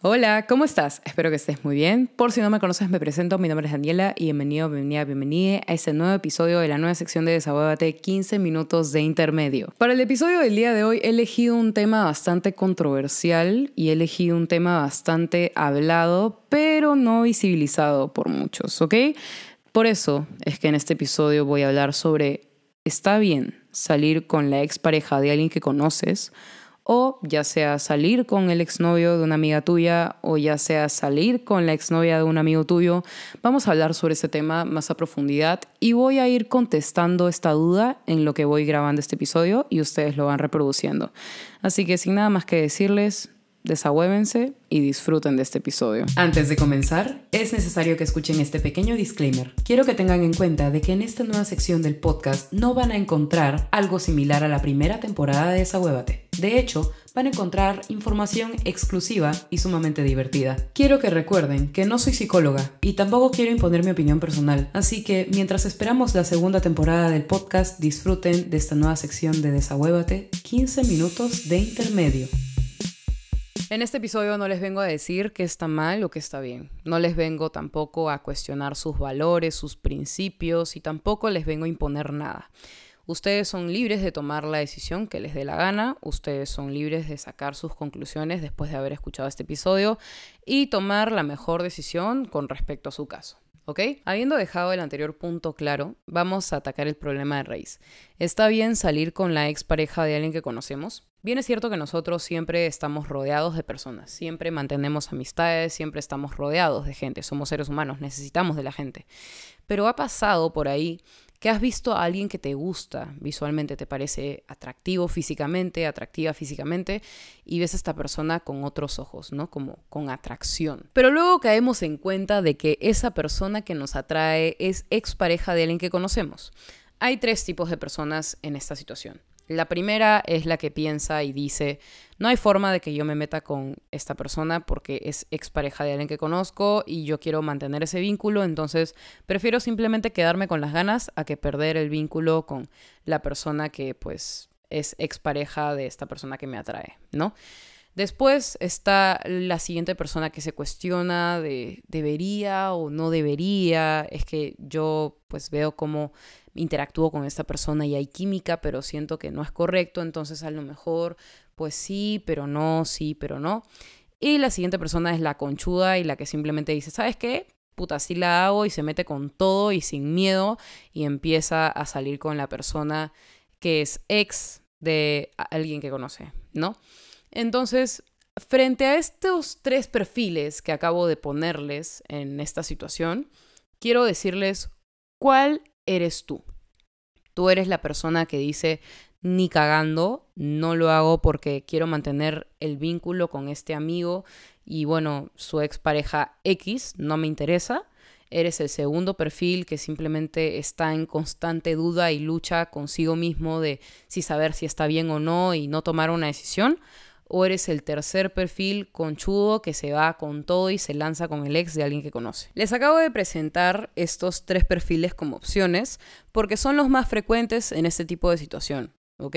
Hola, ¿cómo estás? Espero que estés muy bien. Por si no me conoces, me presento. Mi nombre es Daniela y bienvenido, bienvenida, bienvenida a este nuevo episodio de la nueva sección de Desahuévate 15 minutos de intermedio. Para el episodio del día de hoy he elegido un tema bastante controversial y he elegido un tema bastante hablado, pero no visibilizado por muchos, ¿ok? Por eso es que en este episodio voy a hablar sobre ¿está bien salir con la expareja de alguien que conoces? O ya sea salir con el exnovio de una amiga tuya o ya sea salir con la exnovia de un amigo tuyo. Vamos a hablar sobre ese tema más a profundidad y voy a ir contestando esta duda en lo que voy grabando este episodio y ustedes lo van reproduciendo. Así que sin nada más que decirles, desahuévense y disfruten de este episodio. Antes de comenzar, es necesario que escuchen este pequeño disclaimer. Quiero que tengan en cuenta de que en esta nueva sección del podcast no van a encontrar algo similar a la primera temporada de Desahuévate. De hecho, van a encontrar información exclusiva y sumamente divertida. Quiero que recuerden que no soy psicóloga y tampoco quiero imponer mi opinión personal, así que mientras esperamos la segunda temporada del podcast, disfruten de esta nueva sección de Desahuévate, 15 minutos de intermedio. En este episodio no les vengo a decir que está mal o que está bien. No les vengo tampoco a cuestionar sus valores, sus principios y tampoco les vengo a imponer nada. Ustedes son libres de tomar la decisión que les dé la gana, ustedes son libres de sacar sus conclusiones después de haber escuchado este episodio y tomar la mejor decisión con respecto a su caso. ¿Ok? Habiendo dejado el anterior punto claro, vamos a atacar el problema de raíz. ¿Está bien salir con la expareja de alguien que conocemos? Bien es cierto que nosotros siempre estamos rodeados de personas, siempre mantenemos amistades, siempre estamos rodeados de gente, somos seres humanos, necesitamos de la gente. Pero ha pasado por ahí que has visto a alguien que te gusta visualmente, te parece atractivo físicamente, atractiva físicamente, y ves a esta persona con otros ojos, ¿no? Como con atracción. Pero luego caemos en cuenta de que esa persona que nos atrae es expareja de alguien que conocemos. Hay tres tipos de personas en esta situación. La primera es la que piensa y dice, no hay forma de que yo me meta con esta persona porque es expareja de alguien que conozco y yo quiero mantener ese vínculo, entonces prefiero simplemente quedarme con las ganas a que perder el vínculo con la persona que pues es expareja de esta persona que me atrae, ¿no? Después está la siguiente persona que se cuestiona de debería o no debería. Es que yo pues veo cómo interactúo con esta persona y hay química, pero siento que no es correcto, entonces a lo mejor pues sí, pero no, sí, pero no. Y la siguiente persona es la conchuda y la que simplemente dice, ¿sabes qué? Puta, sí la hago y se mete con todo y sin miedo y empieza a salir con la persona que es ex de alguien que conoce, ¿no? Entonces, frente a estos tres perfiles que acabo de ponerles en esta situación, quiero decirles cuál eres tú. Tú eres la persona que dice, ni cagando, no lo hago porque quiero mantener el vínculo con este amigo y bueno, su expareja X no me interesa. Eres el segundo perfil que simplemente está en constante duda y lucha consigo mismo de si saber si está bien o no y no tomar una decisión o eres el tercer perfil conchudo que se va con todo y se lanza con el ex de alguien que conoce. Les acabo de presentar estos tres perfiles como opciones porque son los más frecuentes en este tipo de situación, ¿ok?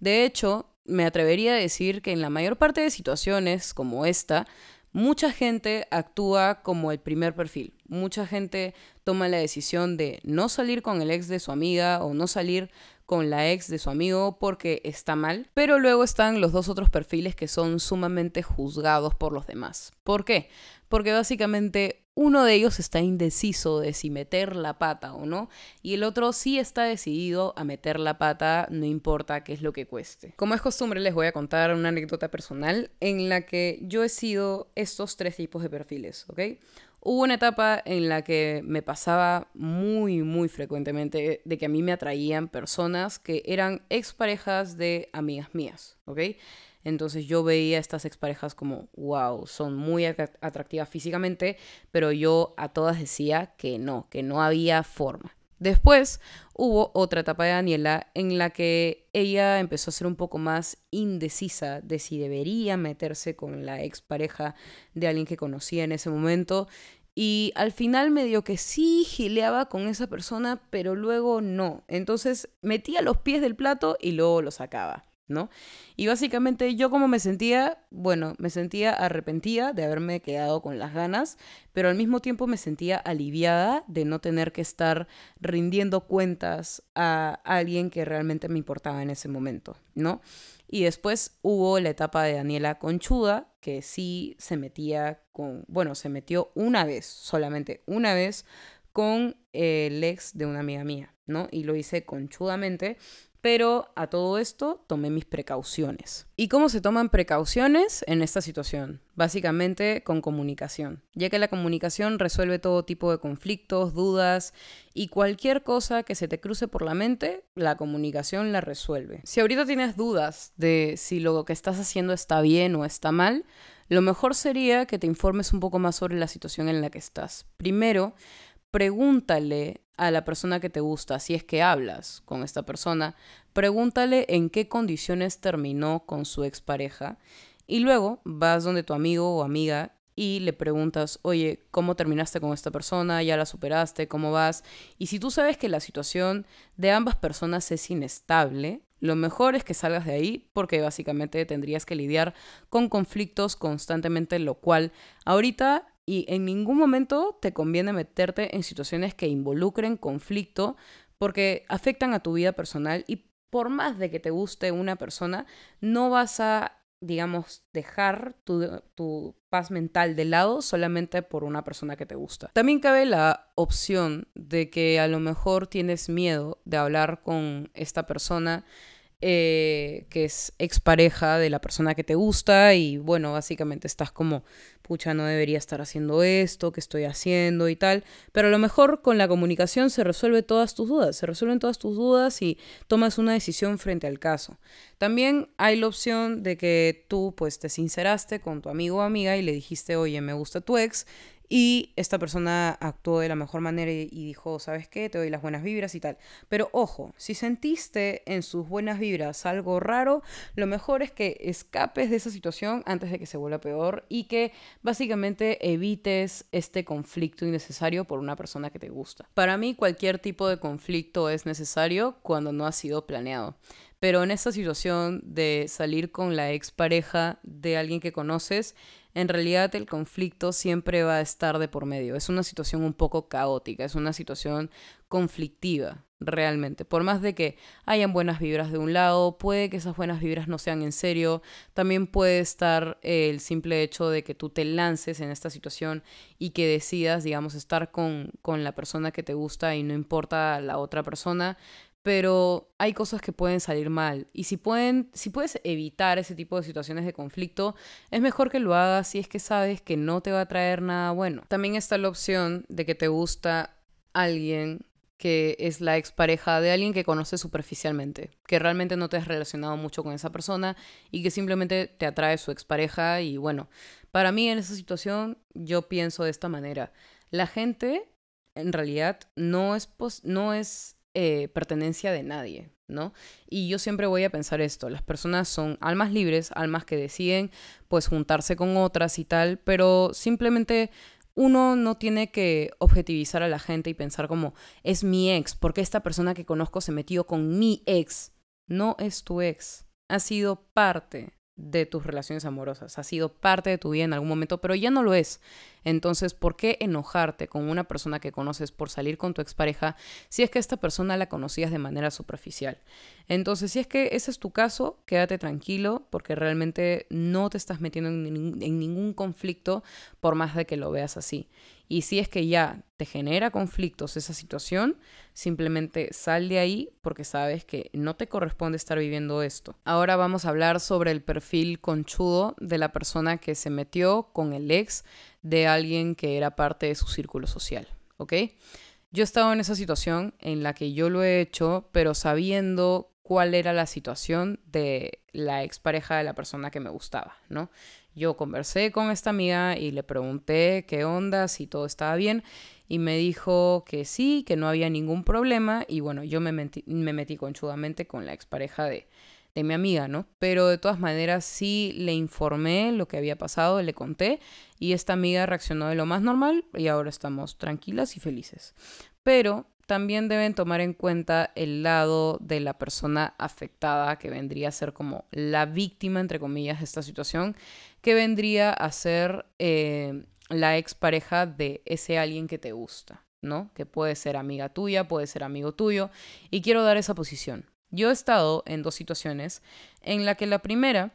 De hecho, me atrevería a decir que en la mayor parte de situaciones como esta, mucha gente actúa como el primer perfil. Mucha gente toma la decisión de no salir con el ex de su amiga o no salir con la ex de su amigo porque está mal, pero luego están los dos otros perfiles que son sumamente juzgados por los demás. ¿Por qué? Porque básicamente uno de ellos está indeciso de si meter la pata o no, y el otro sí está decidido a meter la pata, no importa qué es lo que cueste. Como es costumbre, les voy a contar una anécdota personal en la que yo he sido estos tres tipos de perfiles, ¿ok? Hubo una etapa en la que me pasaba muy, muy frecuentemente de que a mí me atraían personas que eran exparejas de amigas mías, ¿ok? Entonces yo veía a estas exparejas como, wow, son muy atractivas físicamente, pero yo a todas decía que no, que no había forma. Después hubo otra etapa de Daniela en la que ella empezó a ser un poco más indecisa de si debería meterse con la expareja de alguien que conocía en ese momento. Y al final medio que sí gileaba con esa persona, pero luego no. Entonces metía los pies del plato y luego lo sacaba. ¿No? Y básicamente yo como me sentía, bueno, me sentía arrepentida de haberme quedado con las ganas, pero al mismo tiempo me sentía aliviada de no tener que estar rindiendo cuentas a alguien que realmente me importaba en ese momento, ¿no? Y después hubo la etapa de Daniela Conchuda, que sí se metía con, bueno, se metió una vez, solamente una vez, con el ex de una amiga mía, ¿no? Y lo hice conchudamente pero a todo esto tomé mis precauciones. ¿Y cómo se toman precauciones en esta situación? Básicamente con comunicación, ya que la comunicación resuelve todo tipo de conflictos, dudas y cualquier cosa que se te cruce por la mente, la comunicación la resuelve. Si ahorita tienes dudas de si lo que estás haciendo está bien o está mal, lo mejor sería que te informes un poco más sobre la situación en la que estás. Primero, pregúntale a la persona que te gusta, si es que hablas con esta persona, pregúntale en qué condiciones terminó con su expareja y luego vas donde tu amigo o amiga y le preguntas, oye, ¿cómo terminaste con esta persona? ¿Ya la superaste? ¿Cómo vas? Y si tú sabes que la situación de ambas personas es inestable, lo mejor es que salgas de ahí porque básicamente tendrías que lidiar con conflictos constantemente, lo cual ahorita y en ningún momento te conviene meterte en situaciones que involucren conflicto porque afectan a tu vida personal y por más de que te guste una persona, no vas a, digamos, dejar tu, tu, paz mental de lado solamente por una persona que te gusta. También cabe la opción de que a lo mejor tienes miedo de hablar con esta persona eh, que es expareja de la persona que te gusta y bueno, básicamente estás como, pucha, no debería estar haciendo esto, que estoy haciendo y tal, pero a lo mejor con la comunicación se resuelve todas tus dudas, se resuelven todas tus dudas y tomas una decisión frente al caso. También hay la opción de que tú pues te sinceraste con tu amigo o amiga y le dijiste, oye, me gusta tu ex y esta persona actuó de la mejor manera y, dijo, ¿sabes qué? Te doy las buenas vibras y tal. Pero ojo, si sentiste en sus buenas vibras algo raro, lo mejor es que escapes de esa situación antes de que se vuelva peor y que básicamente evites este conflicto innecesario por una persona que te gusta. Para mí cualquier tipo de conflicto es necesario cuando no ha sido planeado. Pero en esta situación de salir con la expareja de alguien que conoces, en realidad el conflicto siempre va a estar de por medio. Es una situación un poco caótica, es una situación conflictiva, realmente. Por más de que hayan buenas vibras de un lado, puede que esas buenas vibras no sean en serio, también puede estar el simple hecho de que tú te lances en esta situación y que decidas, digamos, estar con, con la persona que te gusta y no importa la otra persona pero hay cosas que pueden salir mal. Y si pueden si puedes evitar ese tipo de situaciones de conflicto es mejor que lo hagas si es que sabes que no te va a traer nada bueno. También está la opción de que te gusta alguien que es la expareja de alguien que conoces superficialmente, que realmente no te has relacionado mucho con esa persona y que simplemente te atrae su expareja y bueno, para mí en esa situación yo pienso de esta manera, la gente en realidad no es, no es eh, pertenencia de nadie, ¿no? Y yo siempre voy a pensar esto, las personas son almas libres, almas que deciden pues juntarse con otras y tal, pero simplemente uno no tiene que objetivizar a la gente y pensar como es mi ex, porque esta persona que conozco se metió con mi ex. No es tu ex, ha sido parte de tus relaciones amorosas, ha sido parte de tu vida en algún momento, pero ya no lo es. Entonces, ¿por qué enojarte con una persona que conoces por salir con tu expareja si es que esta persona la conocías de manera superficial? Entonces, si es que ese es tu caso, quédate tranquilo porque realmente no te estás metiendo en, en ningún conflicto por más de que lo veas así. Y si es que ya te genera conflictos esa situación, simplemente sal de ahí porque sabes que no te corresponde estar viviendo esto. Ahora vamos a hablar sobre el perfil conchudo de la persona que se metió con el ex de alguien que era parte de su círculo social, ¿ok? Yo he estado en esa situación en la que yo lo he hecho, pero sabiendo cuál era la situación de la expareja de la persona que me gustaba, ¿no? Yo conversé con esta amiga y le pregunté qué onda, si todo estaba bien, y me dijo que sí, que no había ningún problema, y bueno, yo me, me metí conchudamente con la expareja de, de mi amiga, ¿no? Pero de todas maneras sí le informé lo que había pasado, le conté, y esta amiga reaccionó de lo más normal, y ahora estamos tranquilas y felices. Pero también deben tomar en cuenta el lado de la persona afectada, que vendría a ser como la víctima, entre comillas, de esta situación, que vendría a ser eh, la expareja de ese alguien que te gusta, ¿no? Que puede ser amiga tuya, puede ser amigo tuyo, y quiero dar esa posición. Yo he estado en dos situaciones en la que la primera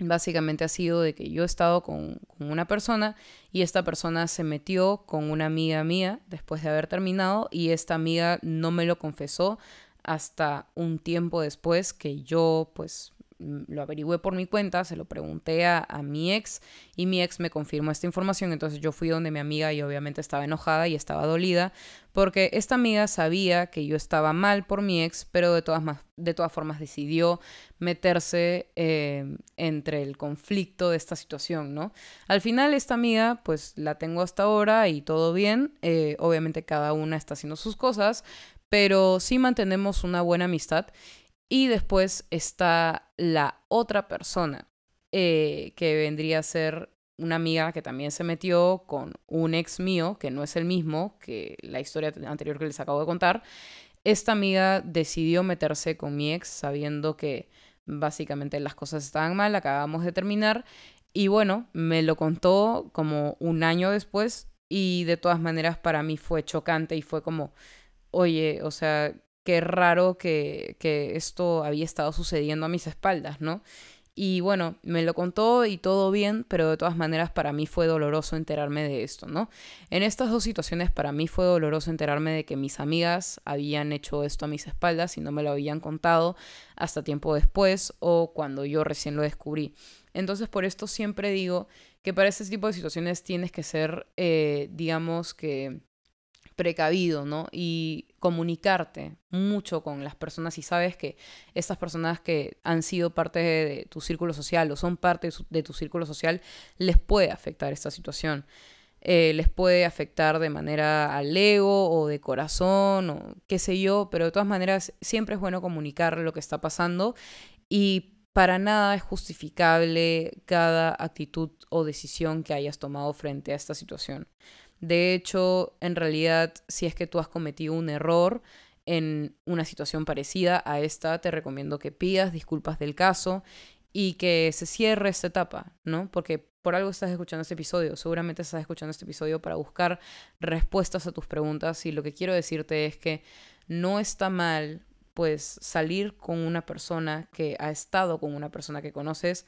básicamente ha sido de que yo he estado con, una persona y esta persona se metió con una amiga mía después de haber terminado y esta amiga no me lo confesó hasta un tiempo después que yo pues lo averigüé por mi cuenta, se lo pregunté a, mi ex y mi ex me confirmó esta información, entonces yo fui donde mi amiga y obviamente estaba enojada y estaba dolida porque esta amiga sabía que yo estaba mal por mi ex, pero de todas, de todas formas decidió meterse eh, entre el conflicto de esta situación, ¿no? Al final esta amiga pues la tengo hasta ahora y todo bien, eh, obviamente cada una está haciendo sus cosas, pero sí mantenemos una buena amistad y después está la otra persona, eh, que vendría a ser una amiga que también se metió con un ex mío, que no es el mismo que la historia anterior que les acabo de contar. Esta amiga decidió meterse con mi ex sabiendo que básicamente las cosas estaban mal, acabamos de terminar. Y bueno, me lo contó como un año después y de todas maneras para mí fue chocante y fue como, oye, o sea, qué raro que, esto había estado sucediendo a mis espaldas, ¿no? Y bueno, me lo contó y todo bien, pero de todas maneras para mí fue doloroso enterarme de esto, ¿no? En estas dos situaciones para mí fue doloroso enterarme de que mis amigas habían hecho esto a mis espaldas y no me lo habían contado hasta tiempo después o cuando yo recién lo descubrí. Entonces por esto siempre digo que para este tipo de situaciones tienes que ser, eh, digamos que precavido, ¿no? Y comunicarte mucho con las personas y sabes que estas personas que han sido parte de, tu círculo social o son parte de, tu círculo social, les puede afectar esta situación. Eh, les puede afectar de manera al ego o de corazón o qué sé yo, pero de todas maneras siempre es bueno comunicar lo que está pasando y para nada es justificable cada actitud o decisión que hayas tomado frente a esta situación. De hecho, en realidad, si es que tú has cometido un error en una situación parecida a esta, te recomiendo que pidas disculpas del caso y que se cierre esta etapa, ¿no? Porque por algo estás escuchando este episodio, seguramente estás escuchando este episodio para buscar respuestas a tus preguntas y lo que quiero decirte es que no está mal pues salir con una persona que ha estado con una persona que conoces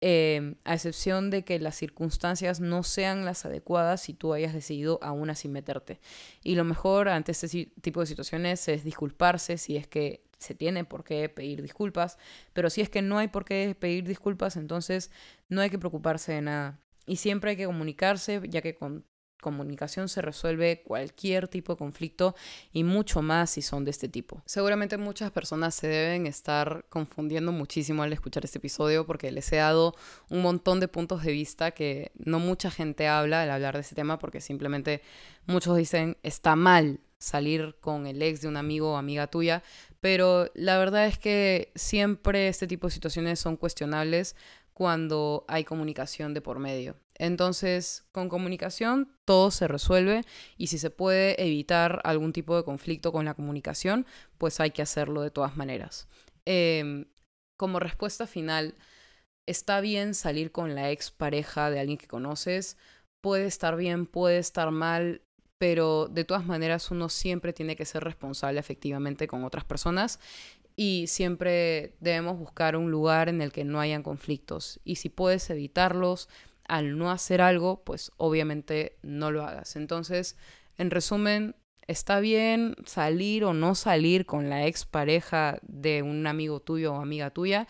Em, a excepción de que las circunstancias no sean las adecuadas si tú hayas decidido aún así meterte. Y lo mejor ante este tipo de situaciones es disculparse si es que se tiene por qué pedir disculpas, pero si es que no hay por qué pedir disculpas, entonces no hay que preocuparse de nada. Y siempre hay que comunicarse, ya que con comunicación se resuelve cualquier tipo de conflicto y mucho más si son de este tipo. Seguramente muchas personas se deben estar confundiendo muchísimo al escuchar este episodio porque les he dado un montón de puntos de vista que no mucha gente habla al hablar de este tema porque simplemente muchos dicen está mal salir con el ex de un amigo o amiga tuya, pero la verdad es que siempre este tipo de situaciones son cuestionables cuando hay comunicación de por medio. Entonces, con comunicación todo se resuelve y si se puede evitar algún tipo de conflicto con la comunicación, pues hay que hacerlo de todas maneras. Em, como respuesta final, está bien salir con la ex pareja de alguien que conoces, puede estar bien, puede estar mal, pero de todas maneras uno siempre tiene que ser responsable efectivamente con otras personas y siempre debemos buscar un lugar en el que no hayan conflictos. Y si puedes evitarlos al no hacer algo, pues obviamente no lo hagas. Entonces, en resumen, está bien salir o no salir con la expareja de un amigo tuyo o amiga tuya,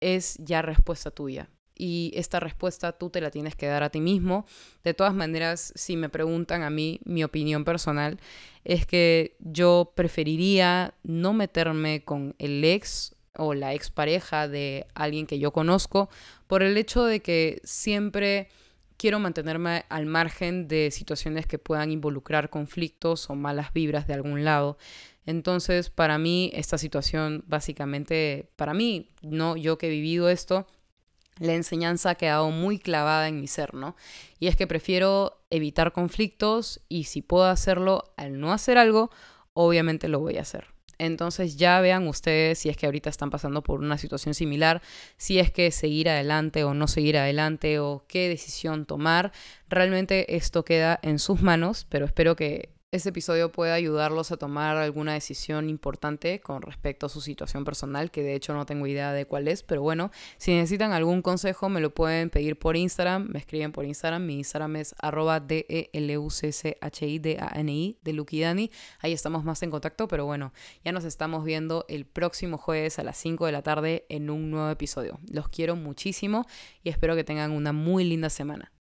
es ya respuesta tuya y esta respuesta tú te la tienes que dar a ti mismo. De todas maneras, si me preguntan a mí, mi opinión personal es que yo preferiría no meterme con el ex o la expareja de alguien que yo conozco por el hecho de que siempre quiero mantenerme al margen de situaciones que puedan involucrar conflictos o malas vibras de algún lado. Entonces, para mí, esta situación, básicamente, para mí, no, yo que he vivido esto, la enseñanza ha quedado muy clavada en mi ser, ¿no? Y es que prefiero evitar conflictos y si puedo hacerlo al no hacer algo obviamente lo voy a hacer. Entonces ya vean ustedes si es que ahorita están pasando por una situación similar, si es que seguir adelante o no seguir adelante o qué decisión tomar. Realmente esto queda en sus manos, pero espero que este episodio puede ayudarlos a tomar alguna decisión importante con respecto a su situación personal, que de hecho no tengo idea de cuál es, pero bueno, si necesitan algún consejo me lo pueden pedir por Instagram, me escriben por Instagram, mi Instagram es arroba d e l u c c h i d a n i de Lukidani, ahí estamos más en contacto, pero bueno, ya nos estamos viendo el próximo jueves a las 5 de la tarde en un nuevo episodio. Los quiero muchísimo y espero que tengan una muy linda semana.